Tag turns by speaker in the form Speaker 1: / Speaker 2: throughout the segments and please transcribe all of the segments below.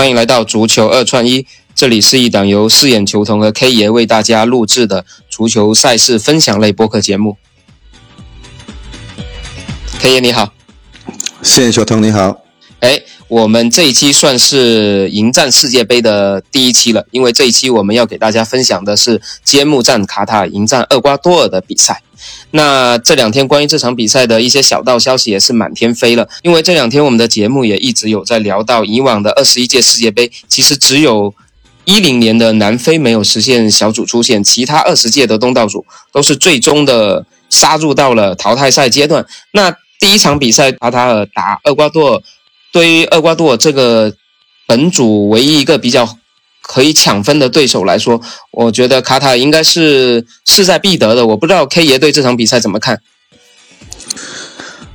Speaker 1: 欢迎来到足球二串一，这里是一档由四眼球童和 K 爷为大家录制的足球赛事分享类播客节目。K 爷你好，
Speaker 2: 四眼球童你好。
Speaker 1: 我们这一期算是迎战世界杯的第一期了，因为这一期我们要给大家分享的是揭幕战卡塔尔迎战厄瓜多尔的比赛。那这两天关于这场比赛的一些小道消息也是满天飞了，因为这两天我们的节目也一直有在聊到以往的二十一届世界杯，其实只有一零年的南非没有实现小组出线，其他二十届的东道主都是最终的杀入到了淘汰赛阶段。那第一场比赛卡塔尔打厄瓜多尔，对于厄瓜多尔这个本组唯一一个比较。可以抢分的对手来说，我觉得卡塔应该是势在必得的。我不知道 K 爷对这场比赛怎么看？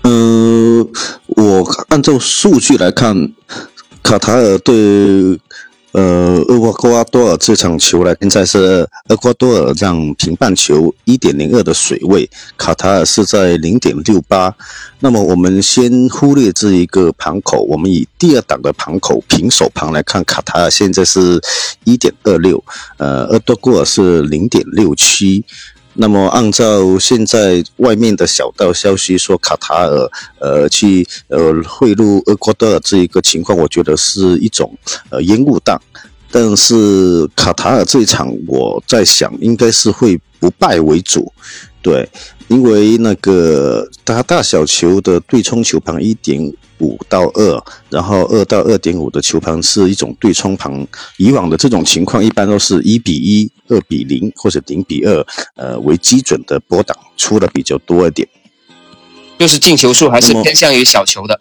Speaker 2: 嗯，我按照数据来看，卡塔尔对。呃，厄瓜多尔这场球呢现在是厄瓜多尔让平半球一点零二的水位，卡塔尔是在零点六八。那么我们先忽略这一个盘口，我们以第二档的盘口平手盘来看，卡塔尔现在是一点二六，呃，厄瓜多尔是零点六七。那么，按照现在外面的小道消息说，卡塔尔呃去呃贿赂厄瓜多尔这一个情况，我觉得是一种呃烟雾弹。但是卡塔尔这一场，我在想应该是会不败为主，对，因为那个大大小球的对冲球盘一点。五到二，然后二到二点五的球盘是一种对冲盘。以往的这种情况，一般都是一比一、二比零或者零比二，呃，为基准的波档出的比较多一点。
Speaker 1: 就是进球数还是偏向于小球的。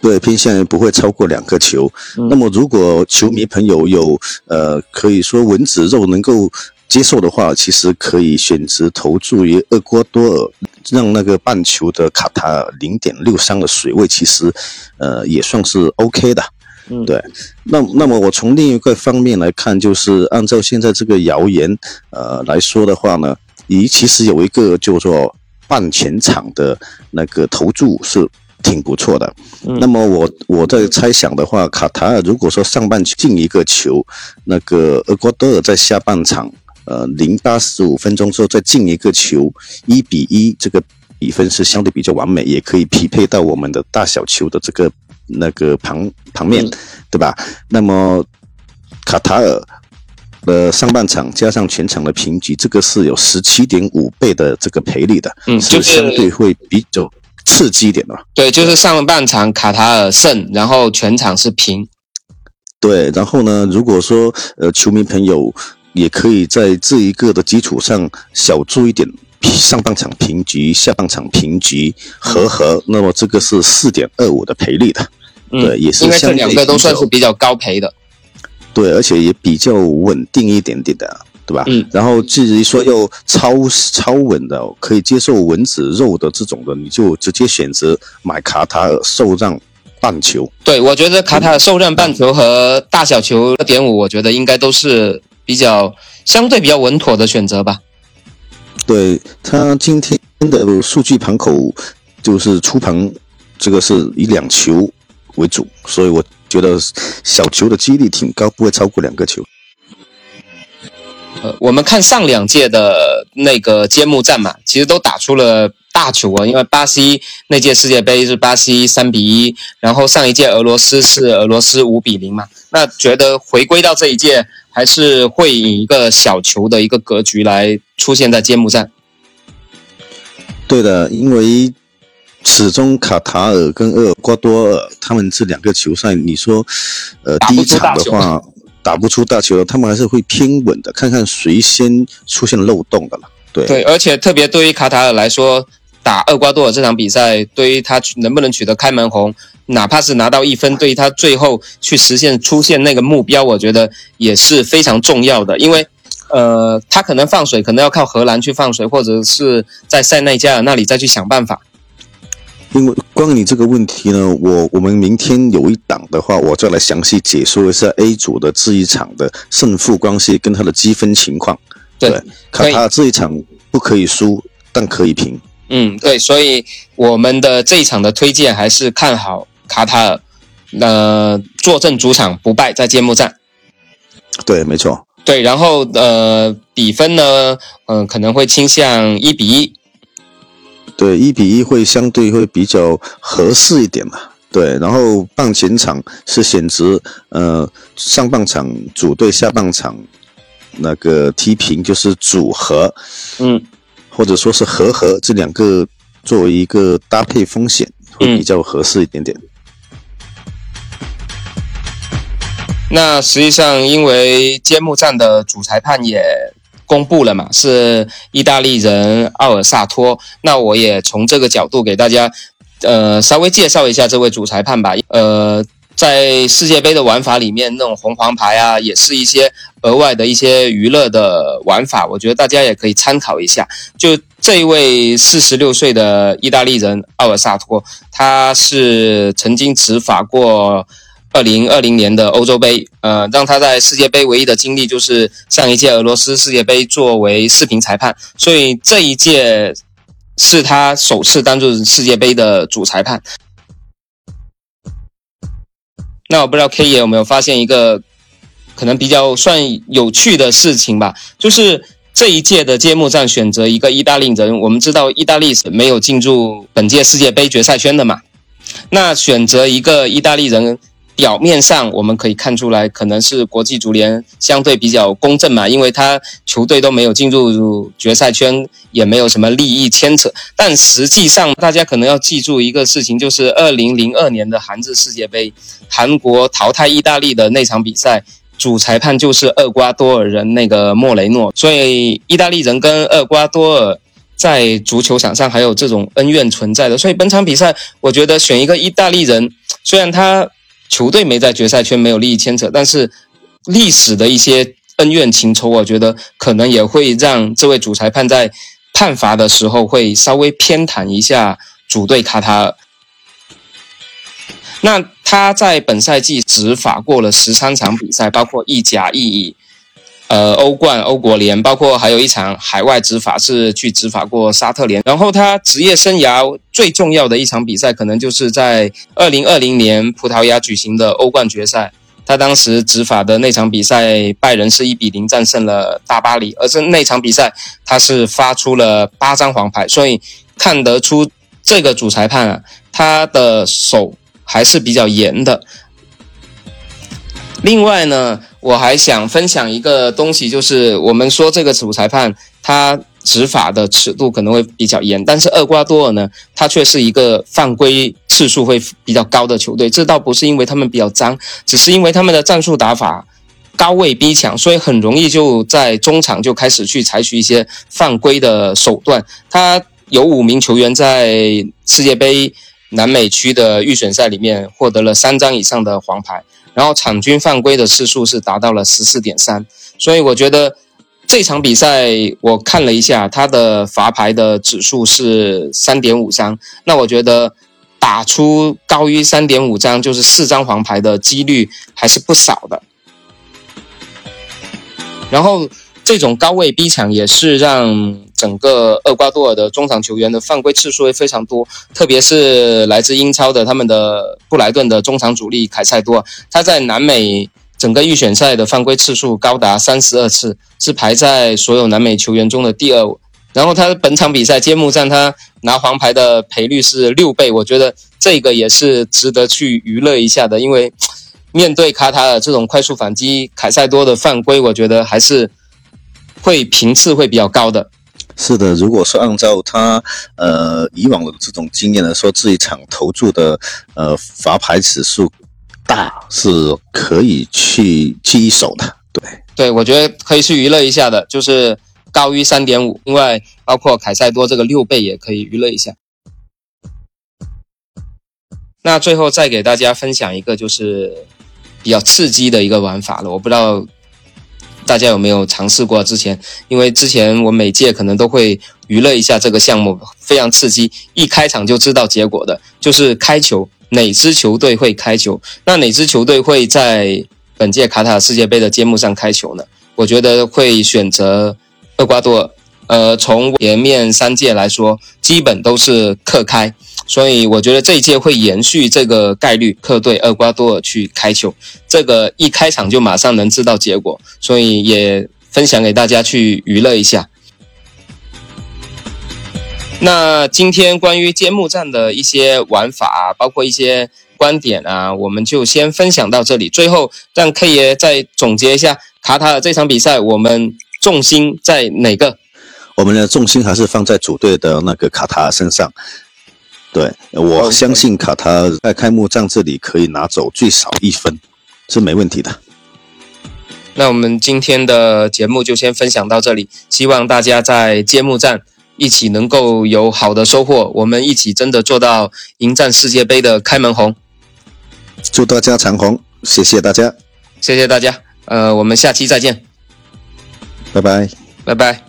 Speaker 2: 对，偏向于不会超过两个球。那么，如果球迷朋友有呃，可以说蚊子肉能够。接受的话，其实可以选择投注于厄瓜多尔，让那个半球的卡塔尔零点六三的水位，其实，呃，也算是 OK 的。嗯，对。那那么我从另一个方面来看，就是按照现在这个谣言，呃来说的话呢，咦其实有一个叫做半前场的那个投注是挺不错的。那么我我在猜想的话，卡塔尔如果说上半进一个球，那个厄瓜多尔在下半场。呃，零八十五分钟之后再进一个球，一比一，这个比分是相对比较完美，也可以匹配到我们的大小球的这个那个旁旁面，对吧？那么卡塔尔的上半场加上全场的平局，这个是有十七点五倍的这个赔率的，嗯，是相对会比较刺激一点的。
Speaker 1: 对，就是上半场卡塔尔胜，然后全场是平。
Speaker 2: 对，然后呢，如果说呃球迷朋友。也可以在这一个的基础上小注一点，上半场平局，下半场平局和和，那么这个是四点二五的赔率的，对，也是。
Speaker 1: 因为这两个都算是比较高赔的，
Speaker 2: 对，而且也比较稳定一点点的，对吧？嗯。然后至于说要超超稳的，可以接受蚊子肉的这种的，你就直接选择买卡塔尔受让半球。
Speaker 1: 对，我觉得卡塔尔受让半球和大小球二点五，我觉得应该都是。比较相对比较稳妥的选择吧。
Speaker 2: 对他今天的数据盘口就是出盘，这个是以两球为主，所以我觉得小球的几率挺高，不会超过两个球。
Speaker 1: 呃，我们看上两届的那个揭幕战嘛，其实都打出了大球啊，因为巴西那届世界杯是巴西三比一，然后上一届俄罗斯是俄罗斯五比零嘛，那觉得回归到这一届。还是会以一个小球的一个格局来出现在揭幕战。
Speaker 2: 对的，因为始终卡塔尔跟厄瓜多尔他们这两个球赛，你说，呃，第一场的话打不出大球，他们还是会偏稳的，看看谁先出现漏洞的了。对
Speaker 1: 对，而且特别对于卡塔尔来说，打厄瓜多尔这场比赛，对于他能不能取得开门红。哪怕是拿到一分，对于他最后去实现出现那个目标，我觉得也是非常重要的。因为，呃，他可能放水，可能要靠荷兰去放水，或者是在塞内加尔那里再去想办法。
Speaker 2: 因为关于你这个问题呢，我我们明天有一档的话，我再来详细解说一下 A 组的这一场的胜负关系跟他的积分情况。
Speaker 1: 对，
Speaker 2: 卡塔这一场不可以输，但可以平。
Speaker 1: 嗯，对，所以我们的这一场的推荐还是看好。卡塔尔，呃坐镇主场不败在揭幕战。
Speaker 2: 对，没错。
Speaker 1: 对，然后呃比分呢，嗯可能会倾向一比一。
Speaker 2: 对，一比一会相对会比较合适一点嘛。对，然后半前场是选择呃上半场主队，下半场那个踢平，就是组合，
Speaker 1: 嗯，
Speaker 2: 或者说是和和这两个作为一个搭配风险会比较合适一点点。
Speaker 1: 那实际上，因为揭幕战的主裁判也公布了嘛，是意大利人奥尔萨托。那我也从这个角度给大家。呃，稍微介绍一下这位主裁判吧。呃，在世界杯的玩法里面，那种红黄牌啊，也是一些额外的一些娱乐的玩法。我觉得大家也可以参考一下。就这一位四十六岁的意大利人奥尔萨托，他是曾经执法过二零二零年的欧洲杯。呃，让他在世界杯唯一的经历就是上一届俄罗斯世界杯作为视频裁判，所以这一届。是他首次担任世界杯的主裁判。那我不知道 K 爷有没有发现一个可能比较算有趣的事情吧？就是这一届的揭幕战选择一个意大利人。我们知道意大利是没有进入本届世界杯决赛圈的嘛？那选择一个意大利人。表面上我们可以看出来，可能是国际足联相对比较公正嘛，因为他球队都没有进入决赛圈，也没有什么利益牵扯。但实际上，大家可能要记住一个事情，就是二零零二年的韩日世界杯，韩国淘汰意大利的那场比赛，主裁判就是厄瓜多尔人那个莫雷诺。所以，意大利人跟厄瓜多尔在足球场上还有这种恩怨存在的。所以，本场比赛我觉得选一个意大利人，虽然他。球队没在决赛圈，没有利益牵扯，但是历史的一些恩怨情仇，我觉得可能也会让这位主裁判在判罚的时候会稍微偏袒一下主队卡塔尔。那他在本赛季执法过了十三场比赛，包括意甲、意乙。呃，欧冠、欧国联，包括还有一场海外执法是去执法过沙特联。然后他职业生涯最重要的一场比赛，可能就是在二零二零年葡萄牙举行的欧冠决赛。他当时执法的那场比赛，拜仁是一比零战胜了大巴黎，而是那场比赛他是发出了八张黄牌，所以看得出这个主裁判啊，他的手还是比较严的。另外呢。我还想分享一个东西，就是我们说这个主裁判他执法的尺度可能会比较严，但是厄瓜多尔呢，他却是一个犯规次数会比较高的球队。这倒不是因为他们比较脏，只是因为他们的战术打法高位逼抢，所以很容易就在中场就开始去采取一些犯规的手段。他有五名球员在世界杯南美区的预选赛里面获得了三张以上的黄牌。然后场均犯规的次数是达到了十四点三，所以我觉得这场比赛我看了一下，他的罚牌的指数是三点五张。那我觉得打出高于三点五张，就是四张黄牌的几率还是不少的。然后。这种高位逼抢也是让整个厄瓜多尔的中场球员的犯规次数会非常多，特别是来自英超的他们的布莱顿的中场主力凯塞多，他在南美整个预选赛的犯规次数高达三十二次，是排在所有南美球员中的第二。然后他本场比赛揭幕战他拿黄牌的赔率是六倍，我觉得这个也是值得去娱乐一下的，因为面对卡塔尔这种快速反击，凯塞多的犯规，我觉得还是。会频次会比较高的，
Speaker 2: 是的。如果说按照他呃以往的这种经验来说，这一场投注的呃罚牌指数大，是可以去去一手的。对，
Speaker 1: 对我觉得可以去娱乐一下的，就是高于三点五，另外包括凯塞多这个六倍也可以娱乐一下。那最后再给大家分享一个就是比较刺激的一个玩法了，我不知道。大家有没有尝试过？之前，因为之前我每届可能都会娱乐一下这个项目，非常刺激，一开场就知道结果的，就是开球，哪支球队会开球？那哪支球队会在本届卡塔尔世界杯的揭幕上开球呢？我觉得会选择厄瓜多尔。呃，从前面三届来说，基本都是客开，所以我觉得这一届会延续这个概率，客队厄瓜多尔去开球，这个一开场就马上能知道结果，所以也分享给大家去娱乐一下。那今天关于揭幕战的一些玩法，包括一些观点啊，我们就先分享到这里。最后让 K 爷再总结一下卡塔尔这场比赛，我们重心在哪个？
Speaker 2: 我们的重心还是放在主队的那个卡塔尔身上。对，我相信卡塔尔在开幕战这里可以拿走最少一分，是没问题的。
Speaker 1: 那我们今天的节目就先分享到这里，希望大家在揭幕战。一起能够有好的收获，我们一起真的做到迎战世界杯的开门红。
Speaker 2: 祝大家长虹，谢谢大家，
Speaker 1: 谢谢大家，呃，我们下期再见，
Speaker 2: 拜拜，
Speaker 1: 拜拜。